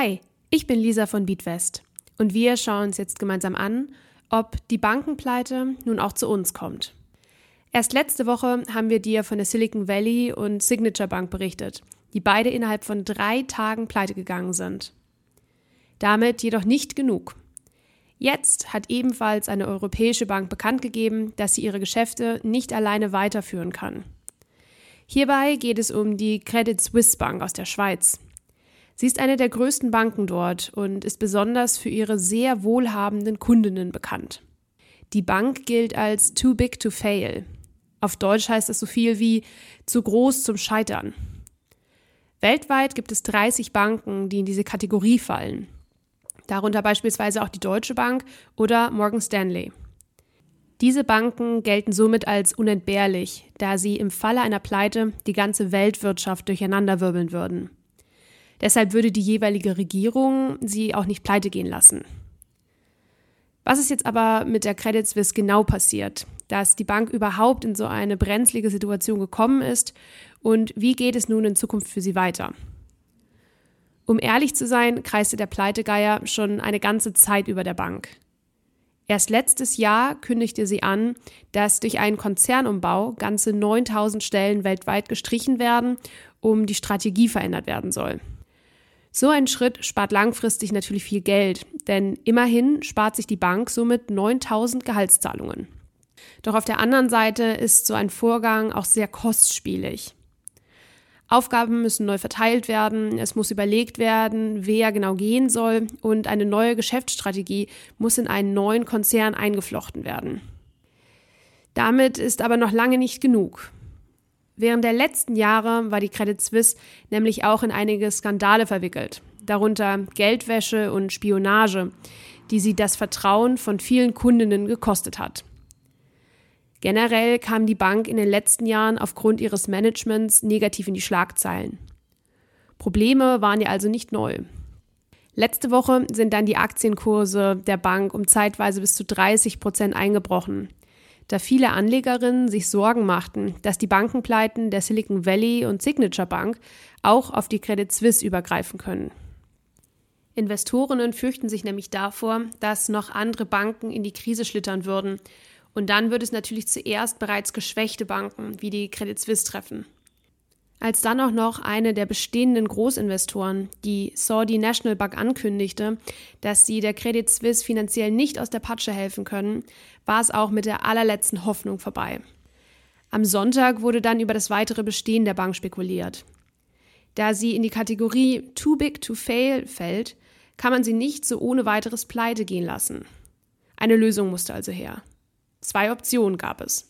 Hi, ich bin Lisa von Beatwest und wir schauen uns jetzt gemeinsam an, ob die Bankenpleite nun auch zu uns kommt. Erst letzte Woche haben wir dir von der Silicon Valley und Signature Bank berichtet, die beide innerhalb von drei Tagen pleite gegangen sind. Damit jedoch nicht genug. Jetzt hat ebenfalls eine europäische Bank bekannt gegeben, dass sie ihre Geschäfte nicht alleine weiterführen kann. Hierbei geht es um die Credit Suisse Bank aus der Schweiz, Sie ist eine der größten Banken dort und ist besonders für ihre sehr wohlhabenden Kundinnen bekannt. Die Bank gilt als too big to fail. Auf Deutsch heißt das so viel wie zu groß zum Scheitern. Weltweit gibt es 30 Banken, die in diese Kategorie fallen. Darunter beispielsweise auch die Deutsche Bank oder Morgan Stanley. Diese Banken gelten somit als unentbehrlich, da sie im Falle einer Pleite die ganze Weltwirtschaft durcheinanderwirbeln würden. Deshalb würde die jeweilige Regierung sie auch nicht pleite gehen lassen. Was ist jetzt aber mit der Credit Suisse genau passiert, dass die Bank überhaupt in so eine brenzlige Situation gekommen ist und wie geht es nun in Zukunft für sie weiter? Um ehrlich zu sein, kreiste der Pleitegeier schon eine ganze Zeit über der Bank. Erst letztes Jahr kündigte sie an, dass durch einen Konzernumbau ganze 9000 Stellen weltweit gestrichen werden, um die Strategie verändert werden soll. So ein Schritt spart langfristig natürlich viel Geld, denn immerhin spart sich die Bank somit 9000 Gehaltszahlungen. Doch auf der anderen Seite ist so ein Vorgang auch sehr kostspielig. Aufgaben müssen neu verteilt werden, es muss überlegt werden, wer genau gehen soll und eine neue Geschäftsstrategie muss in einen neuen Konzern eingeflochten werden. Damit ist aber noch lange nicht genug. Während der letzten Jahre war die Credit Suisse nämlich auch in einige Skandale verwickelt, darunter Geldwäsche und Spionage, die sie das Vertrauen von vielen Kundinnen gekostet hat. Generell kam die Bank in den letzten Jahren aufgrund ihres Managements negativ in die Schlagzeilen. Probleme waren ja also nicht neu. Letzte Woche sind dann die Aktienkurse der Bank um zeitweise bis zu 30 Prozent eingebrochen da viele Anlegerinnen sich Sorgen machten, dass die Bankenpleiten der Silicon Valley und Signature Bank auch auf die Credit Suisse übergreifen können. Investorinnen fürchten sich nämlich davor, dass noch andere Banken in die Krise schlittern würden. Und dann würde es natürlich zuerst bereits geschwächte Banken wie die Credit Suisse treffen. Als dann auch noch eine der bestehenden Großinvestoren, die Saudi National Bank, ankündigte, dass sie der Credit Suisse finanziell nicht aus der Patsche helfen können, war es auch mit der allerletzten Hoffnung vorbei. Am Sonntag wurde dann über das weitere Bestehen der Bank spekuliert. Da sie in die Kategorie Too Big to Fail fällt, kann man sie nicht so ohne weiteres pleite gehen lassen. Eine Lösung musste also her. Zwei Optionen gab es.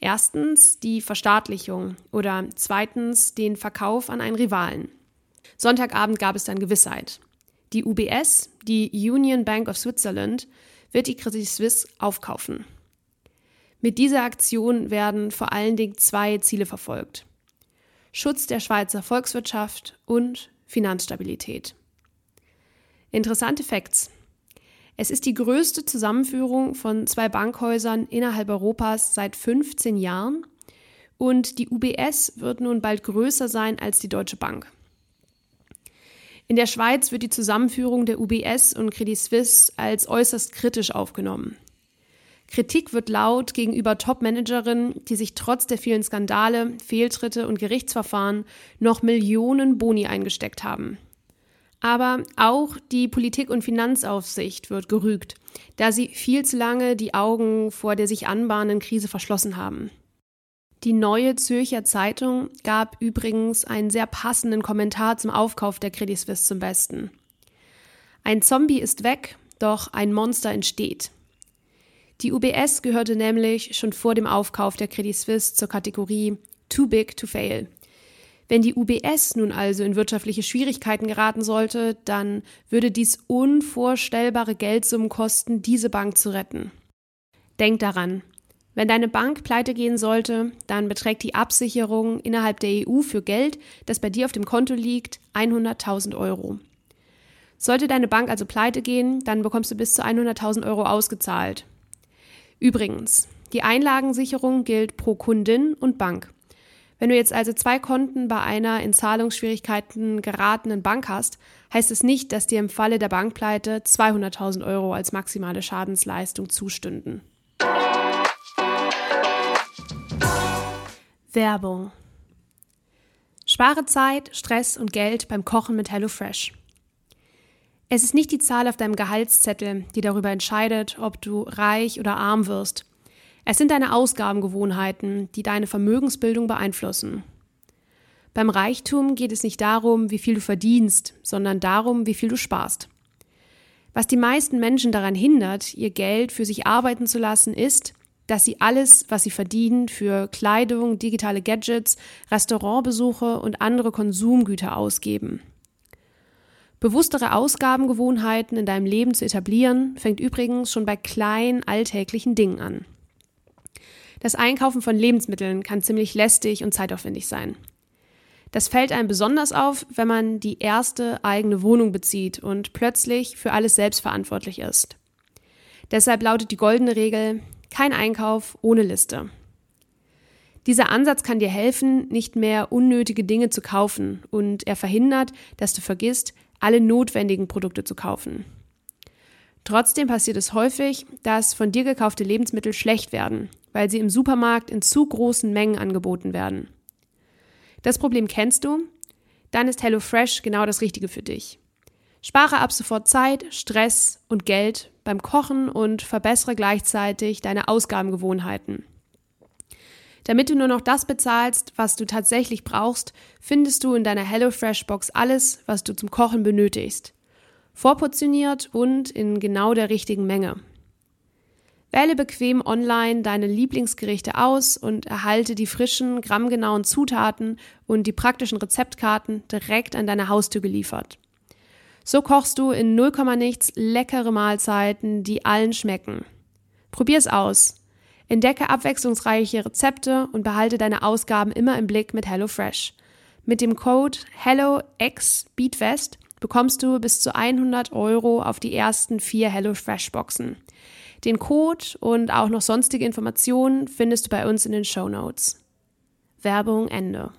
Erstens die Verstaatlichung oder zweitens den Verkauf an einen Rivalen. Sonntagabend gab es dann Gewissheit. Die UBS, die Union Bank of Switzerland, wird die Credit Suisse aufkaufen. Mit dieser Aktion werden vor allen Dingen zwei Ziele verfolgt. Schutz der Schweizer Volkswirtschaft und Finanzstabilität. Interessante Facts. Es ist die größte Zusammenführung von zwei Bankhäusern innerhalb Europas seit 15 Jahren und die UBS wird nun bald größer sein als die Deutsche Bank. In der Schweiz wird die Zusammenführung der UBS und Credit Suisse als äußerst kritisch aufgenommen. Kritik wird laut gegenüber Top-Managerinnen, die sich trotz der vielen Skandale, Fehltritte und Gerichtsverfahren noch Millionen Boni eingesteckt haben. Aber auch die Politik- und Finanzaufsicht wird gerügt, da sie viel zu lange die Augen vor der sich anbahnenden Krise verschlossen haben. Die neue Zürcher Zeitung gab übrigens einen sehr passenden Kommentar zum Aufkauf der Credit Suisse zum Besten. Ein Zombie ist weg, doch ein Monster entsteht. Die UBS gehörte nämlich schon vor dem Aufkauf der Credit Suisse zur Kategorie Too Big to Fail. Wenn die UBS nun also in wirtschaftliche Schwierigkeiten geraten sollte, dann würde dies unvorstellbare Geldsummen kosten, diese Bank zu retten. Denk daran, wenn deine Bank pleite gehen sollte, dann beträgt die Absicherung innerhalb der EU für Geld, das bei dir auf dem Konto liegt, 100.000 Euro. Sollte deine Bank also pleite gehen, dann bekommst du bis zu 100.000 Euro ausgezahlt. Übrigens, die Einlagensicherung gilt pro Kundin und Bank. Wenn du jetzt also zwei Konten bei einer in Zahlungsschwierigkeiten geratenen Bank hast, heißt es nicht, dass dir im Falle der Bankpleite 200.000 Euro als maximale Schadensleistung zustünden. Werbung. Spare Zeit, Stress und Geld beim Kochen mit HelloFresh. Es ist nicht die Zahl auf deinem Gehaltszettel, die darüber entscheidet, ob du reich oder arm wirst. Es sind deine Ausgabengewohnheiten, die deine Vermögensbildung beeinflussen. Beim Reichtum geht es nicht darum, wie viel du verdienst, sondern darum, wie viel du sparst. Was die meisten Menschen daran hindert, ihr Geld für sich arbeiten zu lassen, ist, dass sie alles, was sie verdienen, für Kleidung, digitale Gadgets, Restaurantbesuche und andere Konsumgüter ausgeben. Bewusstere Ausgabengewohnheiten in deinem Leben zu etablieren, fängt übrigens schon bei kleinen alltäglichen Dingen an. Das Einkaufen von Lebensmitteln kann ziemlich lästig und zeitaufwendig sein. Das fällt einem besonders auf, wenn man die erste eigene Wohnung bezieht und plötzlich für alles selbst verantwortlich ist. Deshalb lautet die goldene Regel, kein Einkauf ohne Liste. Dieser Ansatz kann dir helfen, nicht mehr unnötige Dinge zu kaufen und er verhindert, dass du vergisst, alle notwendigen Produkte zu kaufen. Trotzdem passiert es häufig, dass von dir gekaufte Lebensmittel schlecht werden, weil sie im Supermarkt in zu großen Mengen angeboten werden. Das Problem kennst du? Dann ist HelloFresh genau das Richtige für dich. Spare ab sofort Zeit, Stress und Geld beim Kochen und verbessere gleichzeitig deine Ausgabengewohnheiten. Damit du nur noch das bezahlst, was du tatsächlich brauchst, findest du in deiner HelloFresh-Box alles, was du zum Kochen benötigst. Vorportioniert und in genau der richtigen Menge. Wähle bequem online deine Lieblingsgerichte aus und erhalte die frischen, grammgenauen Zutaten und die praktischen Rezeptkarten direkt an deine Haustür geliefert. So kochst du in 0, nichts leckere Mahlzeiten, die allen schmecken. Probier's aus. Entdecke abwechslungsreiche Rezepte und behalte deine Ausgaben immer im Blick mit HelloFresh. Mit dem Code HelloXBeatFest bekommst du bis zu 100 Euro auf die ersten vier HelloFresh-Boxen. Den Code und auch noch sonstige Informationen findest du bei uns in den Show Notes. Werbung Ende.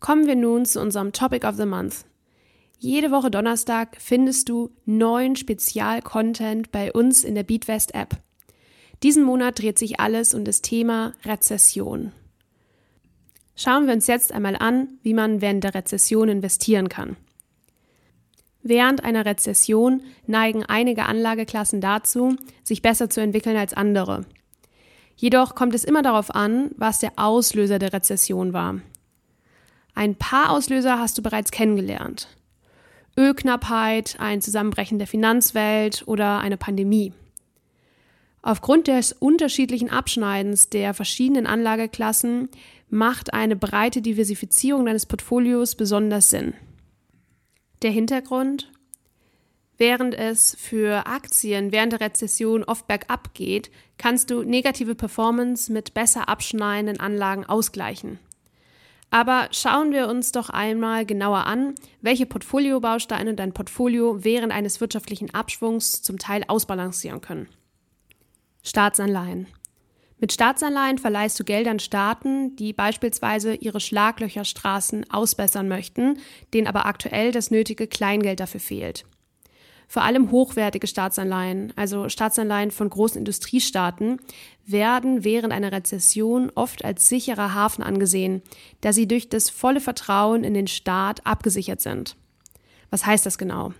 Kommen wir nun zu unserem Topic of the Month. Jede Woche Donnerstag findest du neuen Spezial-Content bei uns in der Beatwest App. Diesen Monat dreht sich alles um das Thema Rezession. Schauen wir uns jetzt einmal an, wie man während der Rezession investieren kann. Während einer Rezession neigen einige Anlageklassen dazu, sich besser zu entwickeln als andere. Jedoch kommt es immer darauf an, was der Auslöser der Rezession war. Ein paar Auslöser hast du bereits kennengelernt. Ölknappheit, ein Zusammenbrechen der Finanzwelt oder eine Pandemie. Aufgrund des unterschiedlichen Abschneidens der verschiedenen Anlageklassen macht eine breite Diversifizierung deines Portfolios besonders Sinn. Der Hintergrund? Während es für Aktien während der Rezession oft bergab geht, kannst du negative Performance mit besser abschneidenden Anlagen ausgleichen. Aber schauen wir uns doch einmal genauer an, welche Portfoliobausteine dein Portfolio während eines wirtschaftlichen Abschwungs zum Teil ausbalancieren können. Staatsanleihen. Mit Staatsanleihen verleihst du Geld an Staaten, die beispielsweise ihre Schlaglöcherstraßen ausbessern möchten, denen aber aktuell das nötige Kleingeld dafür fehlt. Vor allem hochwertige Staatsanleihen, also Staatsanleihen von großen Industriestaaten, werden während einer Rezession oft als sicherer Hafen angesehen, da sie durch das volle Vertrauen in den Staat abgesichert sind. Was heißt das genau?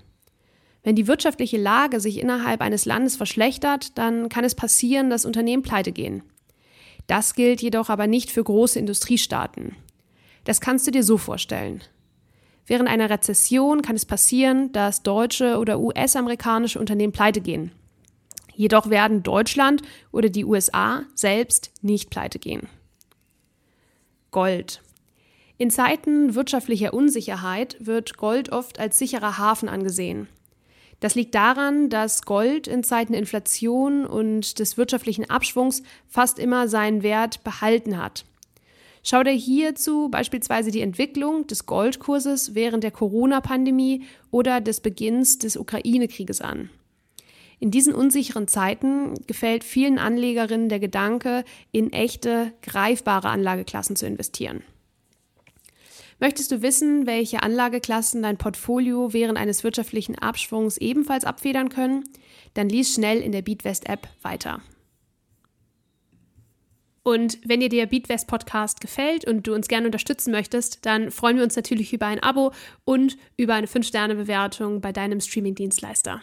Wenn die wirtschaftliche Lage sich innerhalb eines Landes verschlechtert, dann kann es passieren, dass Unternehmen pleite gehen. Das gilt jedoch aber nicht für große Industriestaaten. Das kannst du dir so vorstellen. Während einer Rezession kann es passieren, dass deutsche oder US-amerikanische Unternehmen pleite gehen. Jedoch werden Deutschland oder die USA selbst nicht pleite gehen. Gold. In Zeiten wirtschaftlicher Unsicherheit wird Gold oft als sicherer Hafen angesehen. Das liegt daran, dass Gold in Zeiten Inflation und des wirtschaftlichen Abschwungs fast immer seinen Wert behalten hat. Schau dir hierzu beispielsweise die Entwicklung des Goldkurses während der Corona-Pandemie oder des Beginns des Ukraine-Krieges an. In diesen unsicheren Zeiten gefällt vielen Anlegerinnen der Gedanke, in echte, greifbare Anlageklassen zu investieren. Möchtest du wissen, welche Anlageklassen dein Portfolio während eines wirtschaftlichen Abschwungs ebenfalls abfedern können? Dann lies schnell in der Beatwest App weiter. Und wenn dir der Beatwest Podcast gefällt und du uns gerne unterstützen möchtest, dann freuen wir uns natürlich über ein Abo und über eine 5-Sterne-Bewertung bei deinem Streaming-Dienstleister.